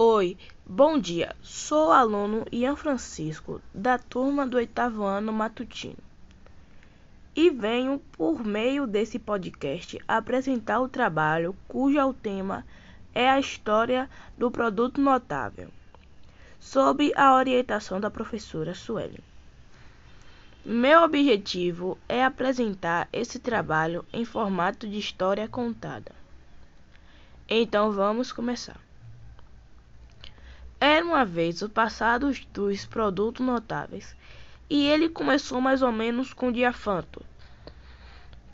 Oi, bom dia. Sou o aluno Ian Francisco, da turma do oitavo ano matutino. E venho, por meio desse podcast, apresentar o trabalho cujo tema é a história do produto notável, sob a orientação da professora Sueli. Meu objetivo é apresentar esse trabalho em formato de história contada. Então vamos começar. Era uma vez o passado dos produtos notáveis, e ele começou mais ou menos com Diafanto,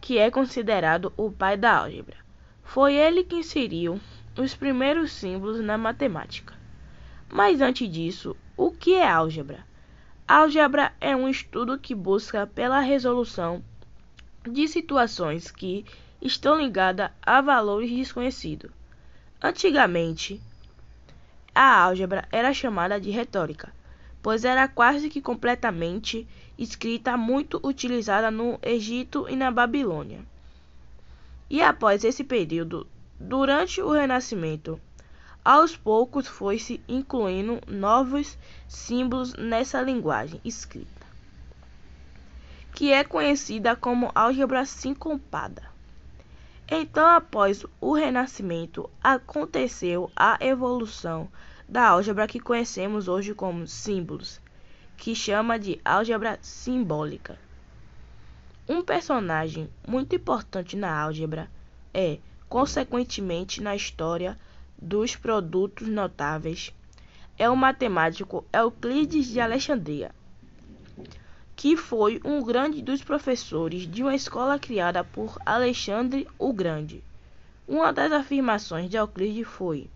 que é considerado o pai da álgebra. Foi ele que inseriu os primeiros símbolos na matemática. Mas antes disso, o que é álgebra? Álgebra é um estudo que busca pela resolução de situações que estão ligadas a valores desconhecidos. Antigamente, a álgebra era chamada de retórica, pois era quase que completamente escrita muito utilizada no Egito e na Babilônia. E após esse período, durante o Renascimento, aos poucos foi-se incluindo novos símbolos nessa linguagem escrita, que é conhecida como álgebra sincopada. Então, após o Renascimento, aconteceu a evolução da álgebra que conhecemos hoje como símbolos, que chama de álgebra simbólica. Um personagem muito importante na álgebra é, consequentemente, na história dos produtos notáveis, é o matemático Euclides de Alexandria que foi um grande dos professores de uma escola criada por Alexandre o Grande. Uma das afirmações de Euclides foi: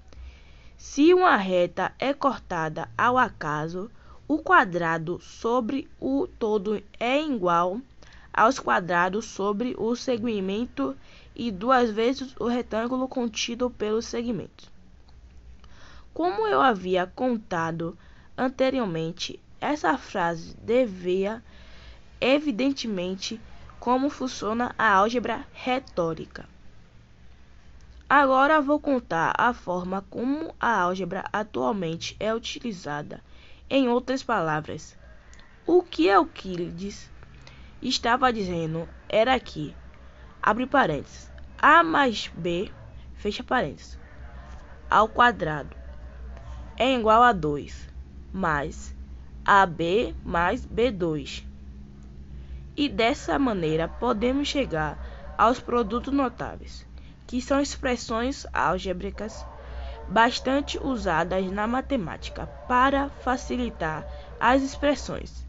se uma reta é cortada ao acaso, o quadrado sobre o todo é igual aos quadrados sobre o segmento e duas vezes o retângulo contido pelo segmento. Como eu havia contado anteriormente, essa frase devia evidentemente como funciona a álgebra retórica. Agora vou contar a forma como a álgebra atualmente é utilizada. Em outras palavras, o que Euclides estava dizendo era que, abre parênteses, a mais b, fecha parênteses, ao quadrado é igual a 2, mais AB mais B2. E dessa maneira podemos chegar aos produtos notáveis, que são expressões álgebricas bastante usadas na matemática para facilitar as expressões.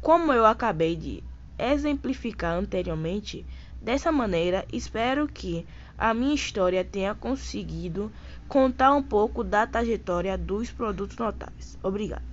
Como eu acabei de exemplificar anteriormente, dessa maneira espero que a minha história tenha conseguido contar um pouco da trajetória dos produtos notáveis. Obrigado.